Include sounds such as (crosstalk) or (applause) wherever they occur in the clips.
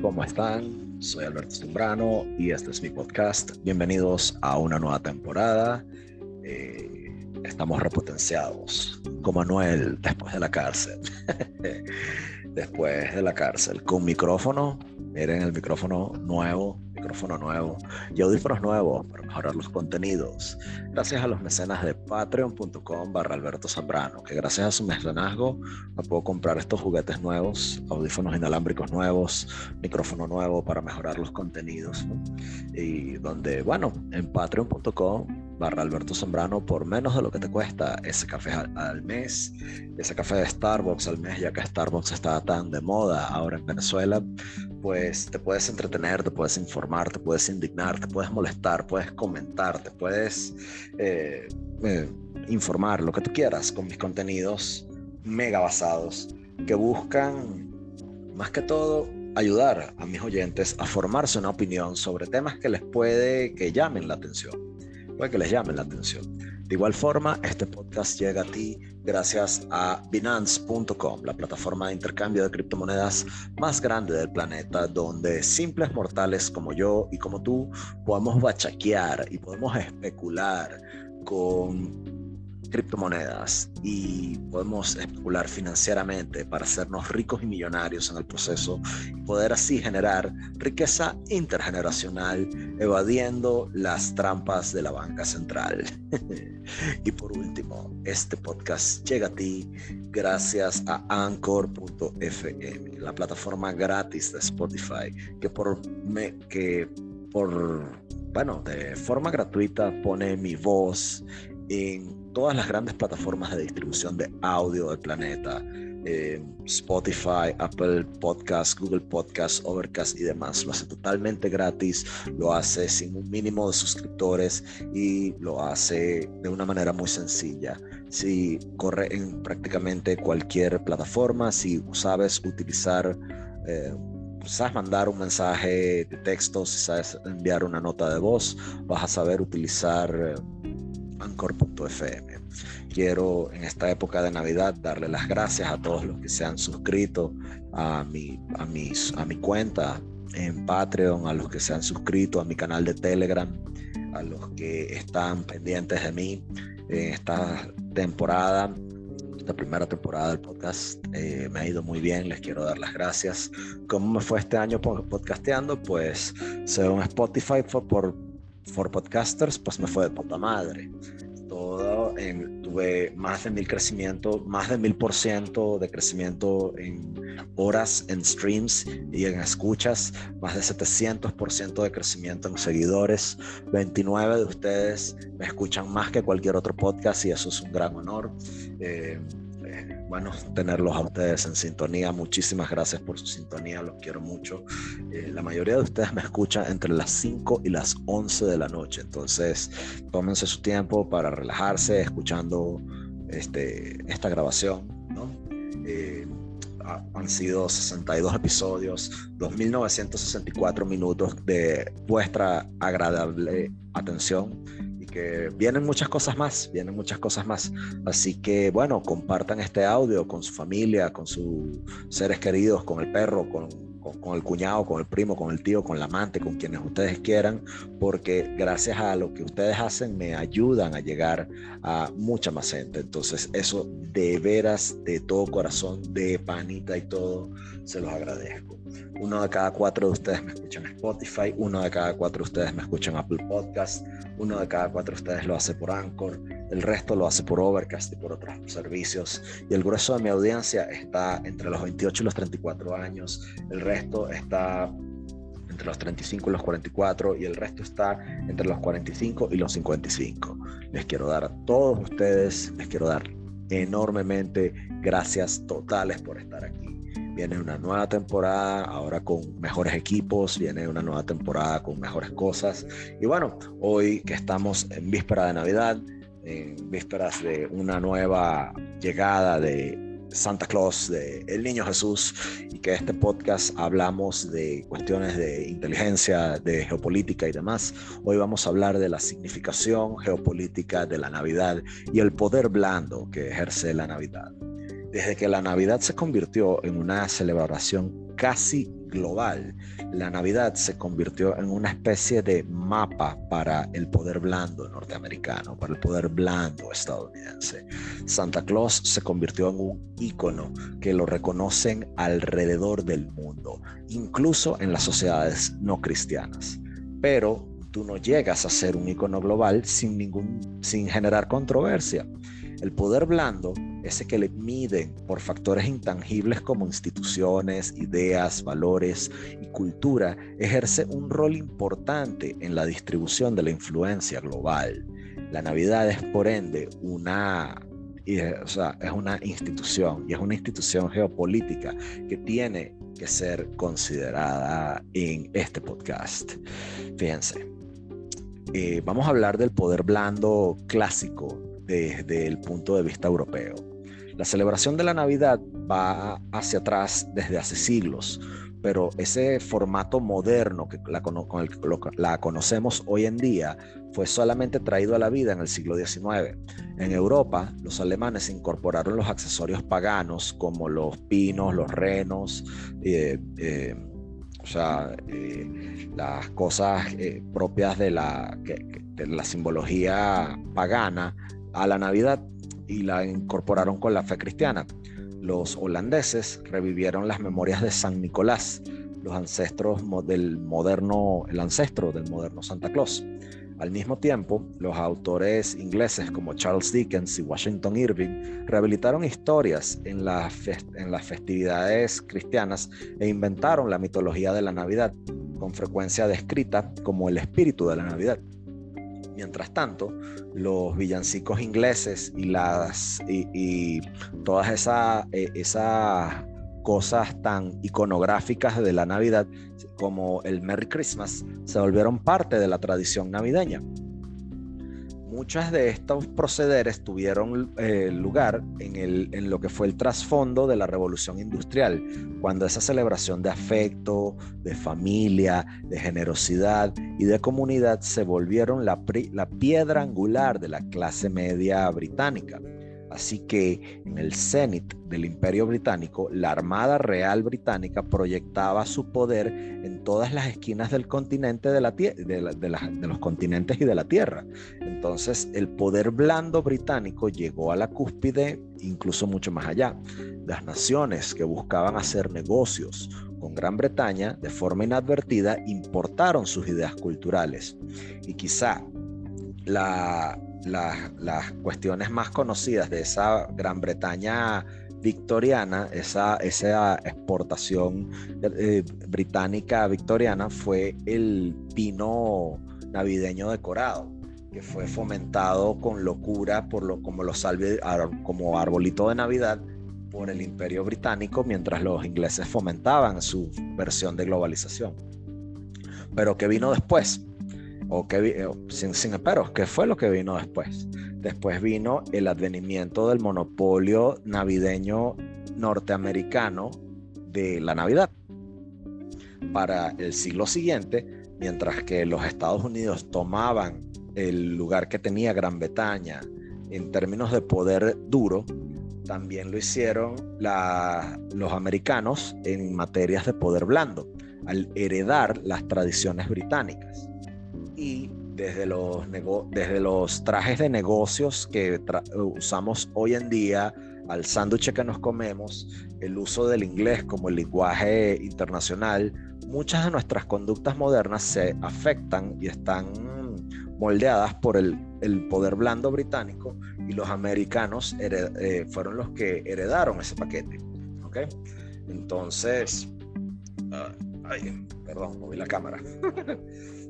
¿cómo están? Soy Alberto Zambrano y este es mi podcast. Bienvenidos a una nueva temporada. Eh, estamos repotenciados, como Manuel después de la cárcel. (laughs) después de la cárcel, con micrófono. Miren el micrófono nuevo, micrófono nuevo y audífonos nuevos para mejorar los contenidos. Gracias a los mecenas de patreon.com barra Alberto Zambrano, que gracias a su mecenazgo me puedo comprar estos juguetes nuevos, audífonos inalámbricos nuevos, micrófono nuevo para mejorar los contenidos. Y donde, bueno, en patreon.com barra Alberto Zambrano por menos de lo que te cuesta ese café al, mes, ese café de Starbucks al mes, ya que Starbucks está tan de moda ahora en Venezuela, pues te puedes entretener, te puedes informar, te puedes indignar, te puedes molestar, puedes comentar, te puedes eh, eh, informar, lo que tú quieras con mis contenidos mega basados que buscan más que todo ayudar a mis oyentes a formarse una opinión sobre temas que les puede que llamen la atención puede que les llame la atención. De igual forma, este podcast llega a ti gracias a Binance.com, la plataforma de intercambio de criptomonedas más grande del planeta, donde simples mortales como yo y como tú podemos bachaquear y podemos especular con criptomonedas y podemos especular financieramente para hacernos ricos y millonarios en el proceso y poder así generar riqueza intergeneracional evadiendo las trampas de la banca central. (laughs) y por último, este podcast llega a ti gracias a anchor.fm, la plataforma gratis de Spotify que por me, que por bueno, de forma gratuita pone mi voz en todas las grandes plataformas de distribución de audio del planeta, eh, Spotify, Apple Podcasts, Google Podcasts, Overcast y demás. Lo hace totalmente gratis, lo hace sin un mínimo de suscriptores y lo hace de una manera muy sencilla. Si corre en prácticamente cualquier plataforma, si sabes utilizar... Eh, sabes mandar un mensaje de texto, si sabes enviar una nota de voz, vas a saber utilizar eh, Anchor.fm. Quiero en esta época de Navidad darle las gracias a todos los que se han suscrito a mi, a mis, a mi cuenta en Patreon, a los que se han suscrito a mi canal de Telegram, a los que están pendientes de mí en esta temporada, esta primera temporada del podcast. Eh, me ha ido muy bien, les quiero dar las gracias. ¿Cómo me fue este año podcasteando? Pues según Spotify fue por for podcasters, pues me fue de puta madre. Todo en, tuve más de mil crecimiento, más de mil por ciento de crecimiento en horas, en streams y en escuchas, más de 700 por ciento de crecimiento en seguidores. 29 de ustedes me escuchan más que cualquier otro podcast y eso es un gran honor. Eh, bueno tenerlos a ustedes en sintonía. Muchísimas gracias por su sintonía, los quiero mucho. Eh, la mayoría de ustedes me escuchan entre las 5 y las 11 de la noche, entonces tómense su tiempo para relajarse escuchando este, esta grabación. ¿no? Eh, han sido 62 episodios, 2.964 minutos de vuestra agradable atención que vienen muchas cosas más, vienen muchas cosas más. Así que bueno, compartan este audio con su familia, con sus seres queridos, con el perro, con, con, el cuñado, con el primo, con el tío, con el amante, con quienes ustedes quieran, porque gracias a lo que ustedes hacen me ayudan a llegar a mucha más gente. Entonces eso de veras, de todo corazón, de panita y todo, se los agradezco. Uno de cada cuatro de ustedes me escuchan en Spotify, uno de cada cuatro de ustedes me escuchan en Apple Podcast, uno de cada cuatro de ustedes lo hace por Anchor, el resto lo hace por Overcast y por otros servicios. Y el grueso de mi audiencia está entre los 28 y los 34 años, el resto está entre los 35 y los 44 y el resto está entre los 45 y los 55. Les quiero dar a todos ustedes, les quiero dar enormemente gracias totales por estar aquí viene una nueva temporada, ahora con mejores equipos, viene una nueva temporada con mejores cosas. Y bueno, hoy que estamos en víspera de Navidad, en vísperas de una nueva llegada de Santa Claus, de El Niño Jesús, y que este podcast hablamos de cuestiones de inteligencia, de geopolítica y demás. Hoy vamos a hablar de la significación geopolítica de la Navidad y el poder blando que ejerce la Navidad. Desde que la Navidad se convirtió en una celebración casi global, la Navidad se convirtió en una especie de mapa para el poder blando norteamericano, para el poder blando estadounidense. Santa Claus se convirtió en un ícono que lo reconocen alrededor del mundo, incluso en las sociedades no cristianas. Pero tú no llegas a ser un icono global sin ningún sin generar controversia. El poder blando, ese que le miden por factores intangibles como instituciones, ideas, valores y cultura, ejerce un rol importante en la distribución de la influencia global. La Navidad es por ende una o sea, es una institución y es una institución geopolítica que tiene que ser considerada en este podcast. Fíjense, eh, vamos a hablar del poder blando clásico desde el punto de vista europeo. La celebración de la Navidad va hacia atrás desde hace siglos, pero ese formato moderno que la, con el que la conocemos hoy en día fue solamente traído a la vida en el siglo XIX. En Europa, los alemanes incorporaron los accesorios paganos como los pinos, los renos, eh, eh, o sea, eh, las cosas propias de la, de la simbología pagana a la Navidad y la incorporaron con la fe cristiana. Los holandeses revivieron las memorias de San Nicolás, los ancestros del moderno, el ancestro del moderno Santa Claus. Al mismo tiempo, los autores ingleses como Charles Dickens y Washington Irving rehabilitaron historias en, en las festividades cristianas e inventaron la mitología de la Navidad, con frecuencia descrita como el espíritu de la Navidad. Mientras tanto, los villancicos ingleses y, las, y, todas esas eh, esas cosas tan iconográficas de la Navidad como el Merry Christmas se volvieron parte de la tradición navideña muchas de estos procederes tuvieron eh, lugar en, lo que fue el trasfondo de la revolución industrial, cuando esa celebración de afecto, de familia, de generosidad y de comunidad se volvieron la piedra angular de la clase media británica. Así que en el cenit del imperio británico, la Armada Real Británica proyectaba su poder en todas las esquinas del continente de, la, de, los continentes y de la Tierra. Entonces el poder blando británico llegó a la cúspide, incluso mucho más allá. Las naciones que buscaban hacer negocios con Gran Bretaña de forma inadvertida importaron sus ideas culturales. Y quizá la, las cuestiones más conocidas de esa Gran Bretaña victoriana, esa, esa exportación eh, británica victoriana fue el pino navideño decorado, que fue fomentado con locura por lo, como, los como arbolito de Navidad por el imperio británico mientras los ingleses fomentaban su versión de globalización. Pero ¿qué vino después? O que, eh, sin, sin ¿qué fue lo que vino después? Después vino el advenimiento del monopolio navideño norteamericano de la Navidad. Para el siglo siguiente, mientras que los Estados Unidos tomaban el lugar que tenía Gran Bretaña en términos de poder duro, también lo hicieron los americanos en materias de poder blando, al heredar las tradiciones británicas y desde los, desde los trajes de negocios que usamos hoy en día, al sándwich que nos comemos, el uso del inglés como el lenguaje internacional, muchas de nuestras conductas modernas se afectan y están moldeadas por el, el poder blando británico y los americanos eh, fueron los que heredaron ese paquete. ¿okay? Entonces, ah, ay, perdón, moví la cámara. (laughs)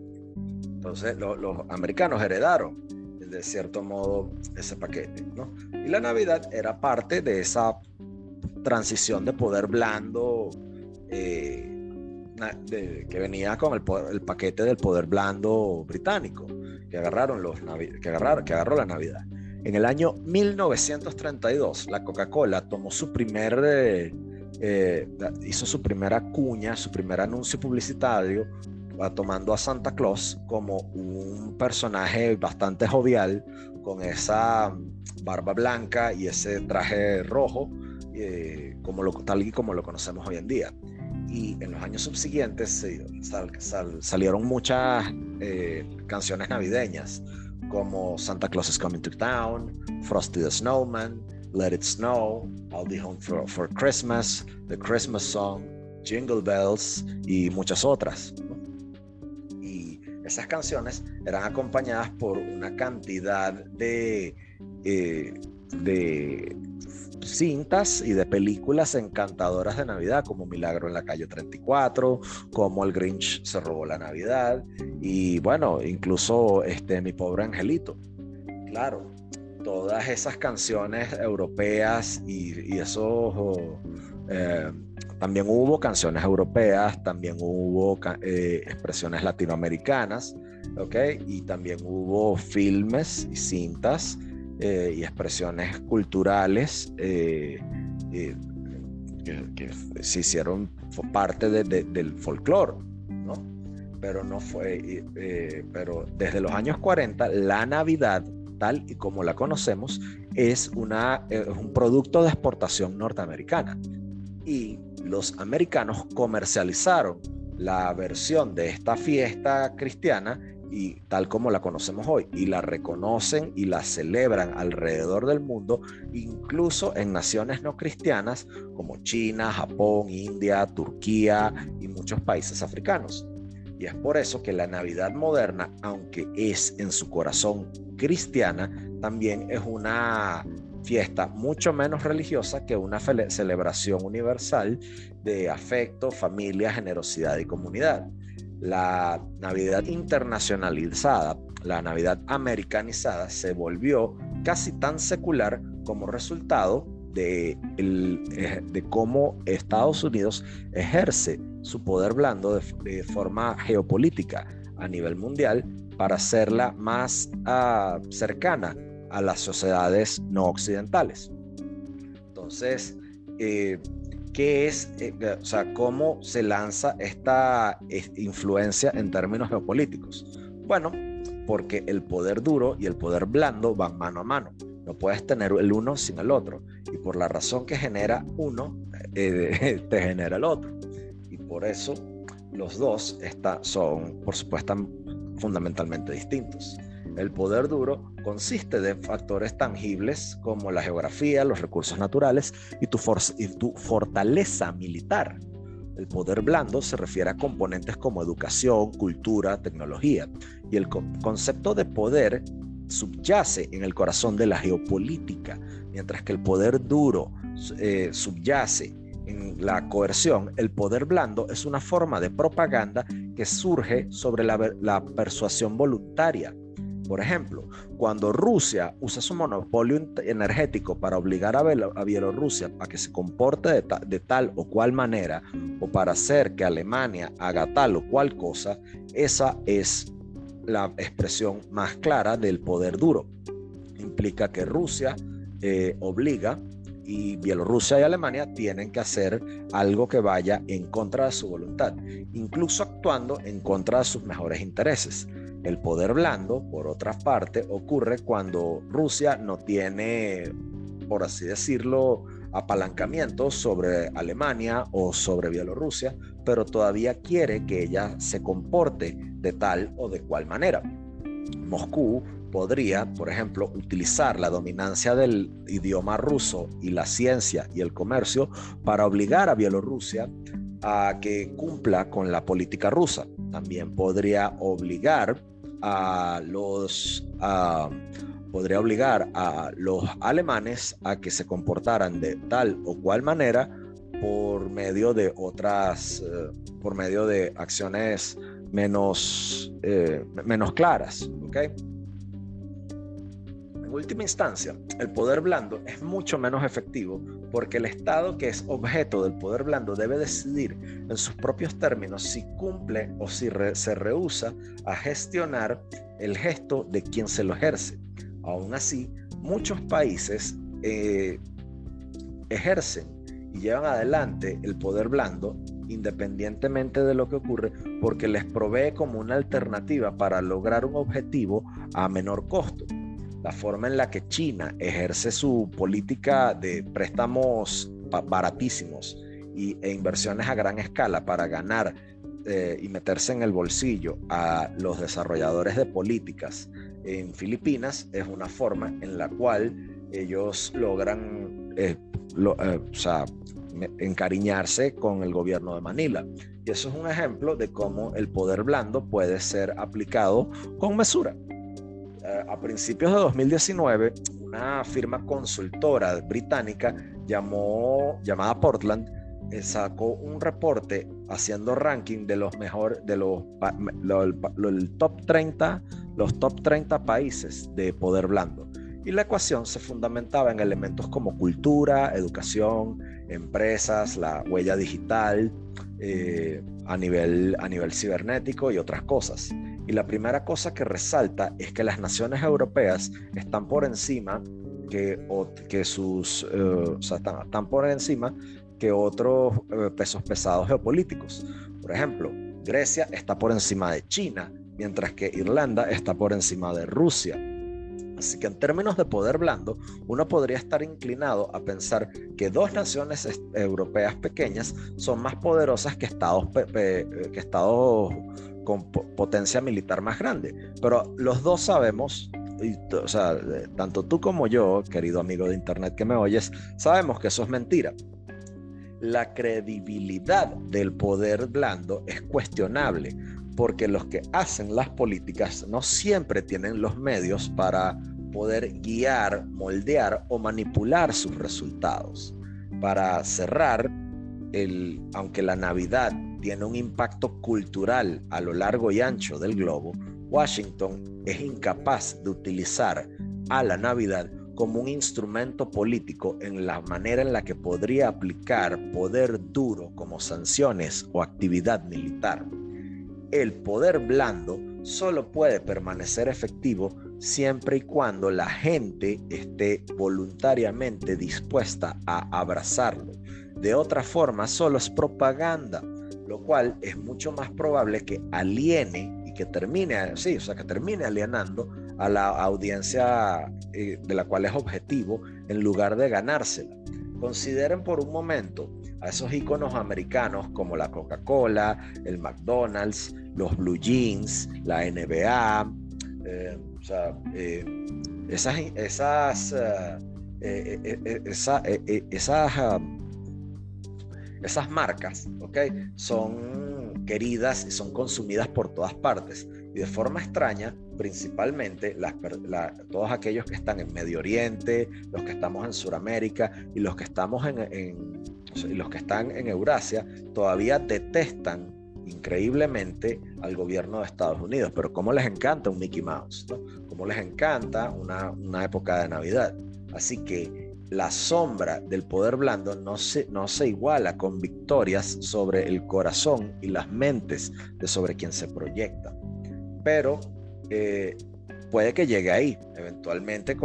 Entonces los americanos heredaron de cierto modo ese paquete. ¿no? Y la Navidad era parte de esa transición de poder blando eh, que venía con el, paquete del poder blando británico que agarraron los que, agarraron, que agarró la Navidad. En el año 1932, la Coca-Cola tomó su primer, eh, eh, hizo su primera cuña, su primer anuncio publicitario tomando a Santa Claus como un personaje bastante jovial, con esa barba blanca y ese traje rojo, eh, como lo, tal y como lo conocemos hoy en día. y en los años subsiguientes salieron muchas eh, canciones navideñas como Santa Claus is Coming to Town, Frosty the Snowman, Let It Snow, I'll Be Home for, Christmas, The Christmas Song, Jingle Bells y muchas otras. Y esas canciones eran acompañadas por una cantidad de, eh, de cintas y de películas encantadoras de Navidad, como Milagro en la calle 34, como El Grinch se robó la Navidad, y bueno, incluso este, Mi pobre angelito. Claro, todas esas canciones europeas y, y eso... Eh, también hubo canciones europeas, también hubo eh, expresiones latinoamericanas, ¿ok? Y también hubo filmes y cintas eh, y expresiones culturales eh, eh, que, se hicieron parte del folclore, ¿no? Pero no fue, pero desde los años 40 la Navidad tal y como la conocemos es, una, es un producto de exportación norteamericana y los americanos comercializaron la versión de esta fiesta cristiana y tal como la conocemos hoy y la reconocen y la celebran alrededor del mundo, incluso en naciones no cristianas como China, Japón, India, Turquía y muchos países africanos. Y es por eso que la Navidad moderna, aunque es en su corazón cristiana, también es una fiesta mucho menos religiosa que una celebración universal de afecto, familia, generosidad y comunidad. La Navidad internacionalizada, la Navidad americanizada, se volvió casi tan secular como resultado de, eh, cómo Estados Unidos ejerce su poder blando de, forma geopolítica a nivel mundial para hacerla más ah, cercana a las sociedades no occidentales. Entonces, eh, ¿Qué es, eh, o sea, cómo se lanza esta influencia en términos geopolíticos? Bueno, porque el poder duro y el poder blando van mano a mano. No puedes tener el uno sin el otro. Y por la razón que genera uno, eh, (laughs) te genera el otro. Y por eso los dos está, son, por supuesto, fundamentalmente distintos. El poder duro consiste de factores tangibles como la geografía, los recursos naturales y tu, fortaleza militar. El poder blando se refiere a componentes como educación, cultura, tecnología. Y el concepto de poder subyace en el corazón de la geopolítica, mientras que el poder duro eh, subyace en la coerción, el poder blando es una forma de propaganda que surge sobre la persuasión voluntaria por ejemplo, cuando Rusia usa su monopolio energético para obligar a, Bielorrusia a que se comporte de, tal o cual manera o para hacer que Alemania haga tal o cual cosa, esa es la expresión más clara del poder duro. Implica que Rusia eh, obliga y Bielorrusia y Alemania tienen que hacer algo que vaya en contra de su voluntad, incluso actuando en contra de sus mejores intereses. El poder blando, por otra parte, ocurre cuando Rusia no tiene, por así decirlo, apalancamiento sobre Alemania o sobre Bielorrusia, pero todavía quiere que ella se comporte de tal o de cual manera. Moscú podría, por ejemplo, utilizar la dominancia del idioma ruso y la ciencia y el comercio para obligar a Bielorrusia a que cumpla con la política rusa. También podría obligar a los podría obligar a los alemanes a que se comportaran de tal o cual manera por medio de otras eh, por medio de acciones menos eh, menos claras. En última instancia, el poder blando es mucho menos efectivo porque el Estado que es objeto del poder blando debe decidir en sus propios términos si cumple o si se rehúsa a gestionar el gesto de quien se lo ejerce. Aún así, muchos países eh, ejercen y llevan adelante el poder blando independientemente de lo que ocurre porque les provee como una alternativa para lograr un objetivo a menor costo la forma en la que China ejerce su política de préstamos baratísimos y, e inversiones a gran escala para ganar eh, y meterse en el bolsillo a los desarrolladores de políticas en Filipinas es una forma en la cual ellos logran eh, eh, encariñarse con el gobierno de Manila. Y eso es un ejemplo de cómo el poder blando puede ser aplicado con mesura. A principios de 2019, una firma consultora británica llamó, llamada Portland eh, sacó un reporte haciendo ranking de los mejores, de los, top 30, los top 30 países de poder blando. Y la ecuación se fundamentaba en elementos como cultura, educación, empresas, la huella digital, eh, a, nivel, a nivel cibernético y otras cosas. Y la primera cosa que resalta es que las naciones europeas están por encima que, que sus, eh, o sea, están, por encima que otros eh, pesos pesados geopolíticos. Por ejemplo, Grecia está por encima de China, mientras que Irlanda está por encima de Rusia. Así que en términos de poder blando, uno podría estar inclinado a pensar que dos naciones europeas pequeñas son más poderosas que estados, que estados con potencia militar más grande. Pero los dos sabemos, o sea, tanto tú como yo, querido amigo de Internet que me oyes, sabemos que eso es mentira la credibilidad del poder blando es cuestionable porque los que hacen las políticas no siempre tienen los medios para poder guiar, moldear o manipular sus resultados. Para cerrar, el, aunque la Navidad tiene un impacto cultural a lo largo y ancho del globo, Washington es incapaz de utilizar a la Navidad como un instrumento político en la manera en la que podría aplicar poder duro como sanciones o actividad militar. El poder blando solo puede permanecer efectivo siempre y cuando la gente esté voluntariamente dispuesta a abrazarlo. De otra forma, solo es propaganda, lo cual es mucho más probable que aliene y que termine, sí, o sea, que termine alienando a la audiencia eh, de la cual es objetivo en lugar de ganársela. Consideren por un momento a esos iconos americanos como la Coca-Cola, el McDonald's, los Blue Jeans, la NBA, eh, o sea, eh, esas, esas, esas marcas, ¿ok? Son queridas y son consumidas por todas partes. Y de forma extraña, principalmente todos aquellos que están en Medio Oriente, los que estamos en Sudamérica y los que estamos en, los que están en Eurasia, todavía detestan increíblemente al gobierno de Estados Unidos. Pero cómo les encanta un Mickey Mouse, ¿no? Cómo les encanta una, una época de Navidad. Así que la sombra del poder blando no se, no se iguala con victorias sobre el corazón y las mentes de sobre quien se proyecta. Pero eh, puede que llegue ahí, eventualmente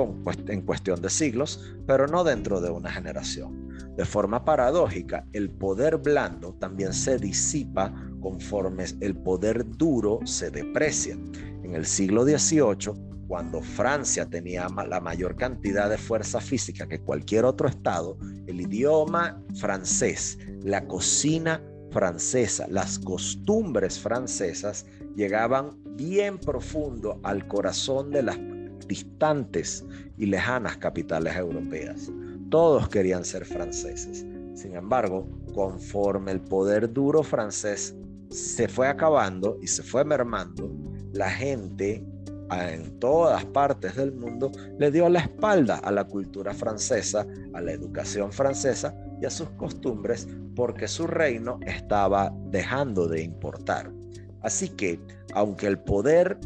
en cuestión de siglos, pero no dentro de una generación. De forma paradójica, el poder blando también se disipa conforme el poder duro se deprecia. En el siglo XVIII, cuando Francia tenía la mayor cantidad de fuerza física que cualquier otro estado, el idioma francés, la cocina francesa, las costumbres francesas llegaban bien profundo al corazón de las distantes y lejanas capitales europeas. Todos querían ser franceses. Sin embargo, conforme el poder duro francés se fue acabando y se fue mermando, la gente en todas partes del mundo le dio la espalda a la cultura francesa, a la educación francesa y a sus costumbres porque su reino estaba dejando de importar. Así que, aunque el poder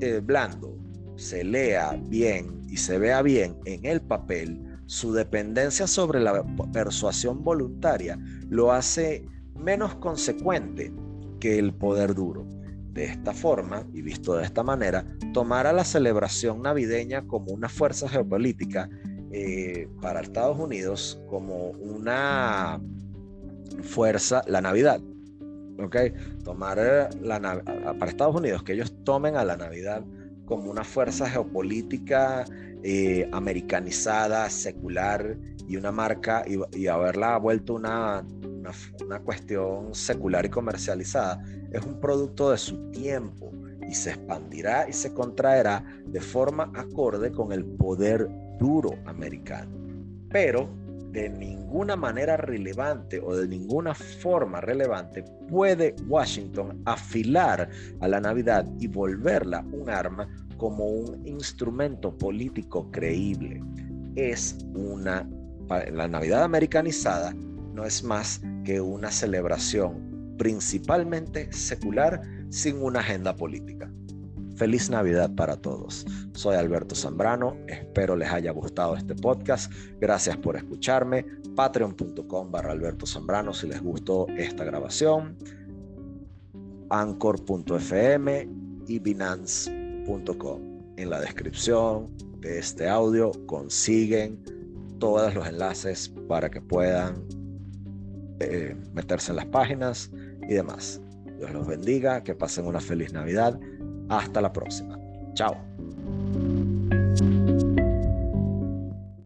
eh, blando se lea bien y se vea bien en el papel, su dependencia sobre la persuasión voluntaria lo hace menos consecuente que el poder duro. De esta forma, y visto de esta manera, tomar a la celebración navideña como una fuerza geopolítica eh, para Estados Unidos, como una fuerza, la Navidad, ¿ok? Tomar eh, la, para Estados Unidos, que ellos tomen a la Navidad como una fuerza geopolítica eh, americanizada, secular y una marca y, haberla vuelto una, una, una cuestión secular y comercializada, es un producto de su tiempo y se expandirá y se contraerá de forma acorde con el poder duro americano. Pero de ninguna manera relevante o de ninguna forma relevante puede Washington afilar a la Navidad y volverla un arma como un instrumento político creíble. Es una, la Navidad americanizada no es más una celebración principalmente secular sin una agenda política. Feliz Navidad para todos. Soy Alberto Zambrano. Espero les haya gustado este podcast. Gracias por escucharme. Patreon.com barra Alberto Zambrano si les gustó esta grabación. Anchor.fm y Binance.com. En la descripción de este audio consiguen todos los enlaces para que puedan eh, meterse en las páginas y demás. Dios los bendiga, que pasen una feliz Navidad hasta la próxima. Chao.